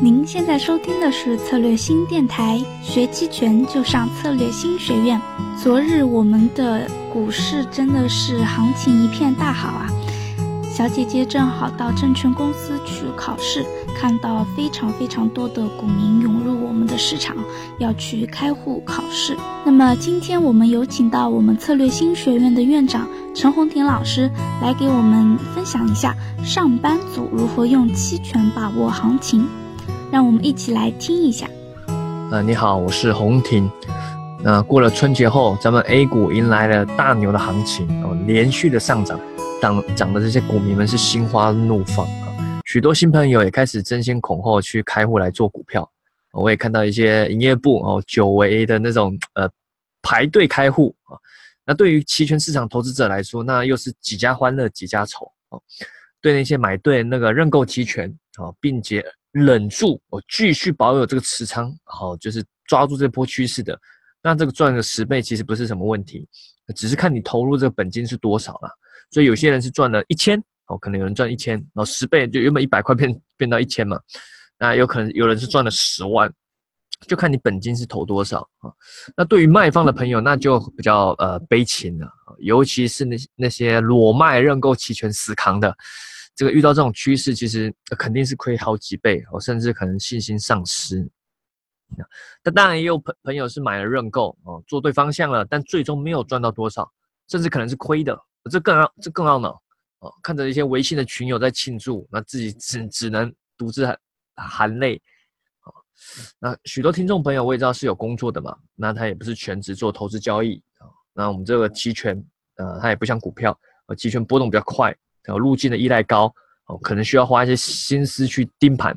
您现在收听的是策略新电台，学期权就上策略新学院。昨日我们的股市真的是行情一片大好啊！小姐姐正好到证券公司去考试，看到非常非常多的股民涌入我们的市场，要去开户考试。那么今天我们有请到我们策略新学院的院长陈红婷老师来给我们分享一下上班族如何用期权把握行情。让我们一起来听一下。呃，你好，我是洪婷。那过了春节后，咱们 A 股迎来了大牛的行情哦，连续的上涨，涨涨的这些股民们是心花怒放啊，许多新朋友也开始争先恐后去开户来做股票。我也看到一些营业部哦，久违的那种呃排队开户啊。那对于期权市场投资者来说，那又是几家欢乐几家愁哦。对那些买对那个认购期权啊，并且忍住我继续保有这个持仓，好，就是抓住这波趋势的，那这个赚个十倍其实不是什么问题，只是看你投入这个本金是多少了。所以有些人是赚了一千，哦，可能有人赚一千，然后十倍就原本一百块变变到一千嘛，那有可能有人是赚了十万，就看你本金是投多少啊。那对于卖方的朋友，那就比较呃悲情了，尤其是那那些裸卖认购期权死扛的。这个遇到这种趋势，其实肯定是亏好几倍哦，甚至可能信心丧失。那当然也有朋朋友是买了认购哦，做对方向了，但最终没有赚到多少，甚至可能是亏的，这更懊这更懊恼哦。看着一些微信的群友在庆祝，那自己只只能独自含含泪。啊，那许多听众朋友我也知道是有工作的嘛，那他也不是全职做投资交易啊。那我们这个期权，呃，它也不像股票，呃，期权波动比较快。有路径的依赖高哦，可能需要花一些心思去盯盘。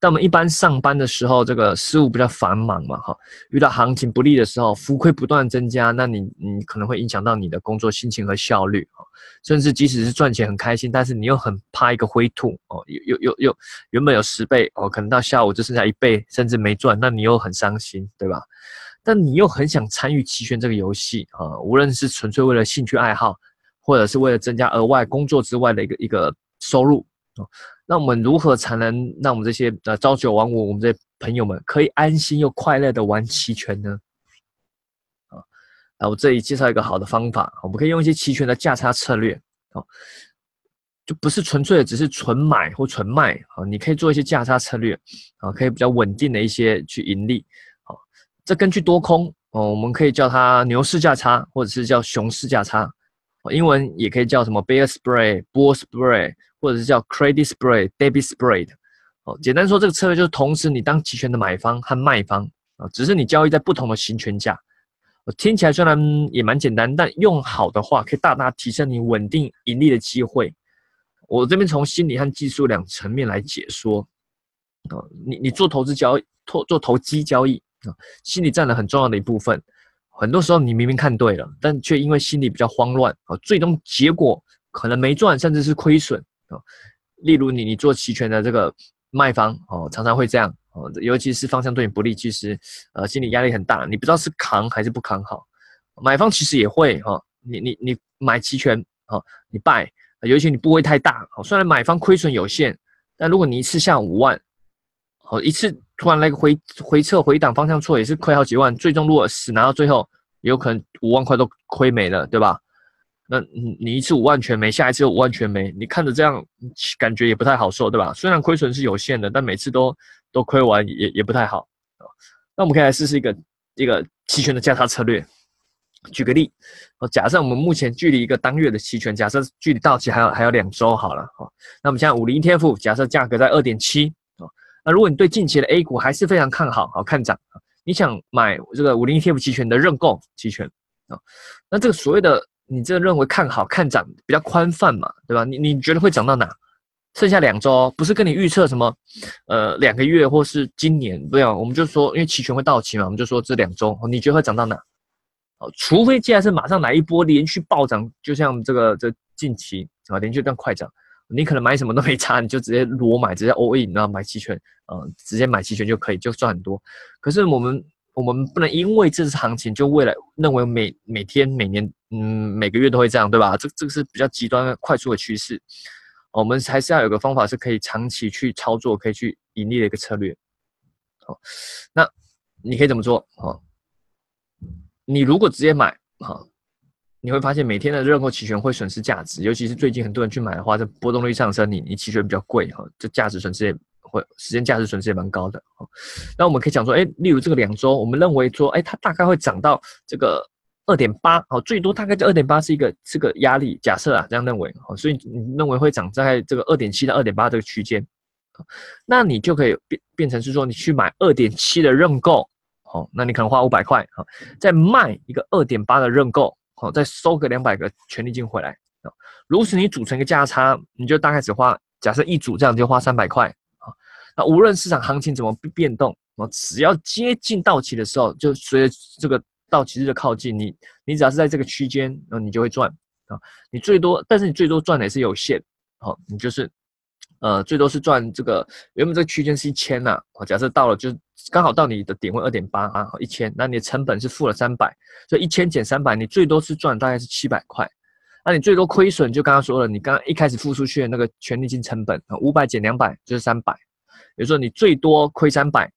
但我们一般上班的时候，这个事务比较繁忙嘛，哈，遇到行情不利的时候，浮亏不断增加，那你你可能会影响到你的工作心情和效率啊。甚至即使是赚钱很开心，但是你又很怕一个灰兔哦，又又又又原本有十倍哦，可能到下午就剩下一倍，甚至没赚，那你又很伤心，对吧？但你又很想参与期权这个游戏啊，无论是纯粹为了兴趣爱好。或者是为了增加额外工作之外的一个一个收入啊，那我们如何才能让我们这些呃朝九晚五我们这些朋友们可以安心又快乐的玩期权呢？啊，那我这里介绍一个好的方法，我们可以用一些期权的价差策略啊，就不是纯粹的只是纯买或纯卖啊，你可以做一些价差策略啊，可以比较稳定的一些去盈利啊。这根据多空哦，我们可以叫它牛市价差，或者是叫熊市价差。英文也可以叫什么 bear Spray、Bull Spray，或者是叫 credit spray、debit spread。哦，简单说，这个策略就是同时你当期权的买方和卖方啊，只是你交易在不同的行权价。听起来虽然也蛮简单，但用好的话可以大大提升你稳定盈利的机会。我这边从心理和技术两层面来解说。啊，你你做投资交易、做做投机交易啊，心理占了很重要的一部分。很多时候你明明看对了，但却因为心里比较慌乱啊，最终结果可能没赚，甚至是亏损啊。例如你你做期权的这个卖方哦，常常会这样哦，尤其是方向对你不利，其实呃心理压力很大，你不知道是扛还是不扛好。买方其实也会哈，你你你买期权啊，你败，尤其你部位太大，虽然买方亏损有限，但如果你一次下五万，哦一次。突然来个回回撤回档方向错也是亏好几万，最终如果死拿到最后，有可能五万块都亏没了，对吧？那你你一次五万全没，下一次五万全没，你看着这样感觉也不太好受，对吧？虽然亏损是有限的，但每次都都亏完也也不太好。那我们可以来试试一个一个期权的价差策略。举个例，哦，假设我们目前距离一个当月的期权，假设距离到期还有还有两周好了，好，那我们现在五零 ETF 假设价格在二点七。那如果你对近期的 A 股还是非常看好，好看涨，你想买这个五零 ETF 期权的认购期权啊，那这个所谓的你这个认为看好看涨比较宽泛嘛，对吧？你你觉得会涨到哪？剩下两周，不是跟你预测什么，呃，两个月或是今年，不要，我们就说因为期权会到期嘛，我们就说这两周，你觉得会涨到哪？哦，除非既然是马上来一波连续暴涨，就像这个这近期啊，连续这样快涨。你可能买什么都没差，你就直接裸买，直接 all in，然后买期权，呃，直接买期权就可以，就赚很多。可是我们我们不能因为这次行情就为了认为每每天每年嗯每个月都会这样，对吧？这这个是比较极端快速的趋势。我们还是要有个方法是可以长期去操作、可以去盈利的一个策略。好，那你可以怎么做？好，你如果直接买，好，你会发现每天的认购期权会损失价值，尤其是最近很多人去买的话，这波动率上升，你你期权比较贵哈，这价值损失也会时间价值损失也蛮高的。那我们可以讲说，哎，例如这个两周，我们认为说，哎，它大概会涨到这个。二点八，好，最多大概就二点八是一个这个压力，假设啊这样认为，好，所以你认为会涨在这个二点七到二点八这个区间，那你就可以变变成是说你去买二点七的认购，好，那你可能花五百块，好，再卖一个二点八的认购，好，再收个两百个权利金回来，啊，如此你组成一个价差，你就大概只花，假设一组这样就花三百块，啊，那无论市场行情怎么变动，啊，只要接近到期的时候，就随着这个。到期日的靠近，你你只要是在这个区间，然后你就会赚啊。你最多，但是你最多赚的也是有限，好，你就是呃最多是赚这个原本这个区间是一千呐，假设到了就刚好到你的点位二点八啊，一千，那你的成本是负了三百，所以一千减三百，你最多是赚大概是七百块。那你最多亏损就刚刚说了，你刚刚一开始付出去的那个权利金成本啊，五百减两百就是三百，比如说你最多亏三百，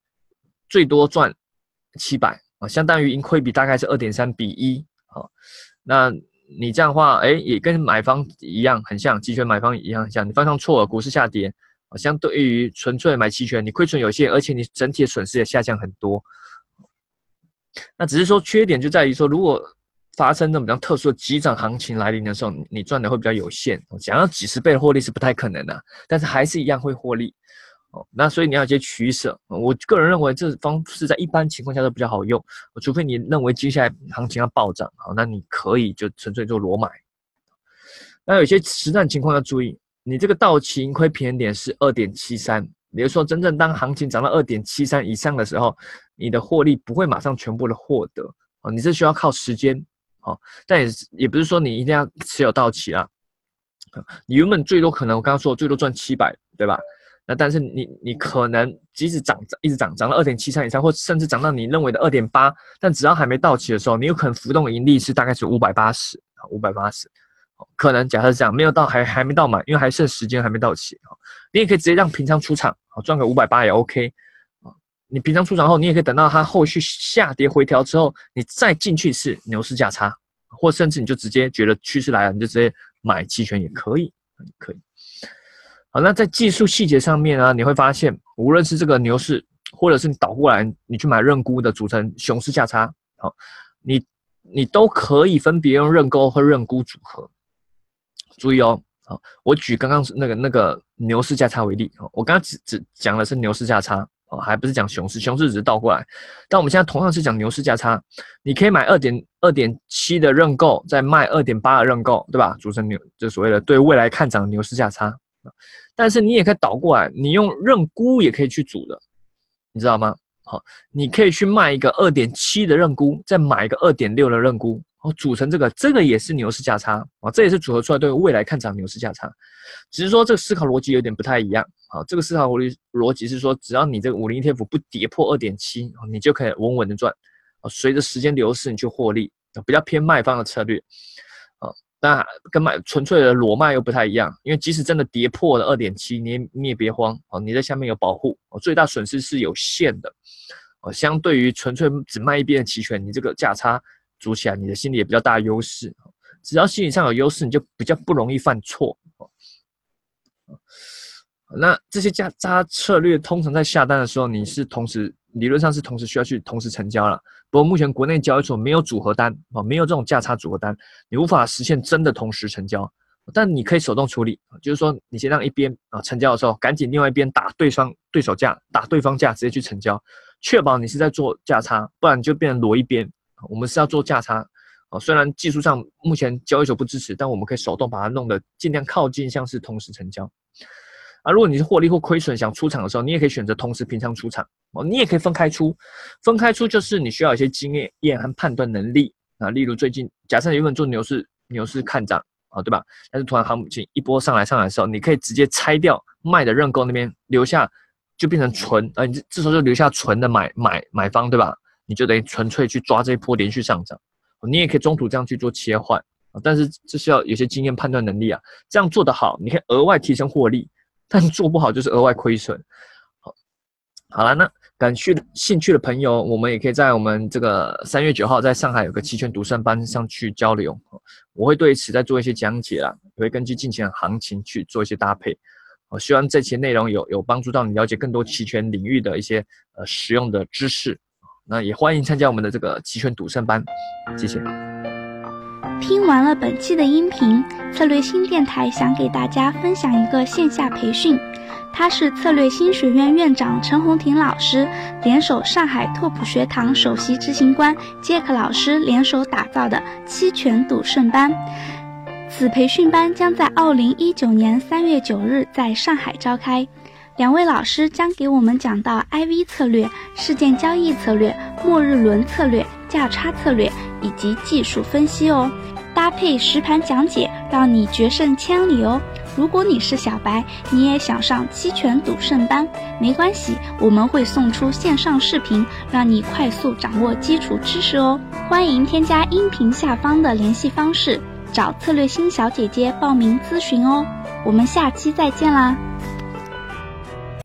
最多赚七百。啊，相当于盈亏比大概是二点三比一，啊，那你这样的话，哎，也跟买方一样，很像期权买方一样像，你方向错了，股市下跌，相对于纯粹买期权，你亏损有限，而且你整体的损失也下降很多。那只是说缺点就在于说，如果发生那种比较特殊的急涨行情来临的时候，你赚的会比较有限，想要几十倍的获利是不太可能的，但是还是一样会获利。那所以你要一些取舍，我个人认为这方式在一般情况下都比较好用，除非你认为接下来行情要暴涨，好，那你可以就纯粹做裸买。那有些实战情况要注意，你这个到期盈亏平衡点是二点七三，比如说真正当行情涨到二点七三以上的时候，你的获利不会马上全部的获得，哦，你是需要靠时间，哦，但也也不是说你一定要持有到期啊，你原本最多可能我刚刚说最多赚七百，对吧？那但是你你可能即使涨涨一直涨涨到二点七三以上，或甚至涨到你认为的二点八，但只要还没到期的时候，你有可能浮动盈利是大概是五百八十啊，五百八十，可能假设这样没有到还还没到满，因为还剩时间还没到期啊，你也可以直接让平仓出场啊，赚个五百八也 OK 啊，你平仓出场后，你也可以等到它后续下跌回调之后，你再进去是牛市价差，或甚至你就直接觉得趋势来了，你就直接买期权也可以，可以。好，那在技术细节上面啊，你会发现，无论是这个牛市，或者是你倒过来，你去买认沽的组成熊市价差，好，你你都可以分别用认购和认沽组合。注意哦，好，我举刚刚那个那个牛市价差为例，我刚刚只只讲的是牛市价差，哦，还不是讲熊市，熊市只是倒过来。但我们现在同样是讲牛市价差，你可以买二点二点七的认购，再卖二点八的认购，对吧？组成牛，就所谓的对未来看涨的牛市价差。但是你也可以倒过来，你用认沽也可以去组的，你知道吗？好，你可以去卖一个二点七的认沽，再买一个二点六的认沽，哦，组成这个，这个也是牛市价差啊，这也是组合出来对未来看涨牛市价差，只是说这个思考逻辑有点不太一样啊。这个思考逻辑逻辑是说，只要你这个五零 ETF 不跌破二点七，你就可以稳稳的赚啊。随着时间流逝，你去获利啊，比较偏卖方的策略。那跟买纯粹的裸卖又不太一样，因为即使真的跌破了二点七，你你也别慌哦，你在下面有保护哦，最大损失是有限的哦。相对于纯粹只卖一边的期权，你这个价差组起来，你的心理也比较大优势。只要心理上有优势，你就比较不容易犯错哦。那这些价差策略通常在下单的时候，你是同时。理论上是同时需要去同时成交了，不过目前国内交易所没有组合单啊，没有这种价差组合单，你无法实现真的同时成交。但你可以手动处理，就是说你先让一边啊成交的时候，赶紧另外一边打对方对手价，打对方价直接去成交，确保你是在做价差，不然就变成裸一边。我们是要做价差啊，虽然技术上目前交易所不支持，但我们可以手动把它弄得尽量靠近像是同时成交。啊，如果你是获利或亏损想出场的时候，你也可以选择同时平仓出场哦。你也可以分开出，分开出就是你需要一些经验验和判断能力啊。例如最近，假设原本做牛市，牛市看涨啊，对吧？但是突然行情一波上来上来的时候，你可以直接拆掉卖的认购那边，留下就变成纯啊，你这时候就留下纯的买买买方，对吧？你就等于纯粹去抓这一波连续上涨。你也可以中途这样去做切换但是这是要有些经验判断能力啊。这样做得好，你可以额外提升获利；但做不好就是额外亏损。好，好了，那感兴兴趣的朋友，我们也可以在我们这个三月九号在上海有个期权独胜班上去交流。我会对此再做一些讲解啦，也会根据近期的行情去做一些搭配。我希望这期内容有有帮助到你了解更多期权领域的一些呃实用的知识。那也欢迎参加我们的这个期权赌圣班，谢谢。听完了本期的音频，策略新电台想给大家分享一个线下培训，它是策略新学院院长陈红婷老师联手上海拓普学堂首席执行官杰克老师联手打造的期权赌圣班。此培训班将在二零一九年三月九日在上海召开。两位老师将给我们讲到 IV 策略、事件交易策略、末日轮策略、价差策略以及技术分析哦，搭配实盘讲解，让你决胜千里哦。如果你是小白，你也想上期权赌圣班，没关系，我们会送出线上视频，让你快速掌握基础知识哦。欢迎添加音频下方的联系方式，找策略星小姐姐报名咨询哦。我们下期再见啦！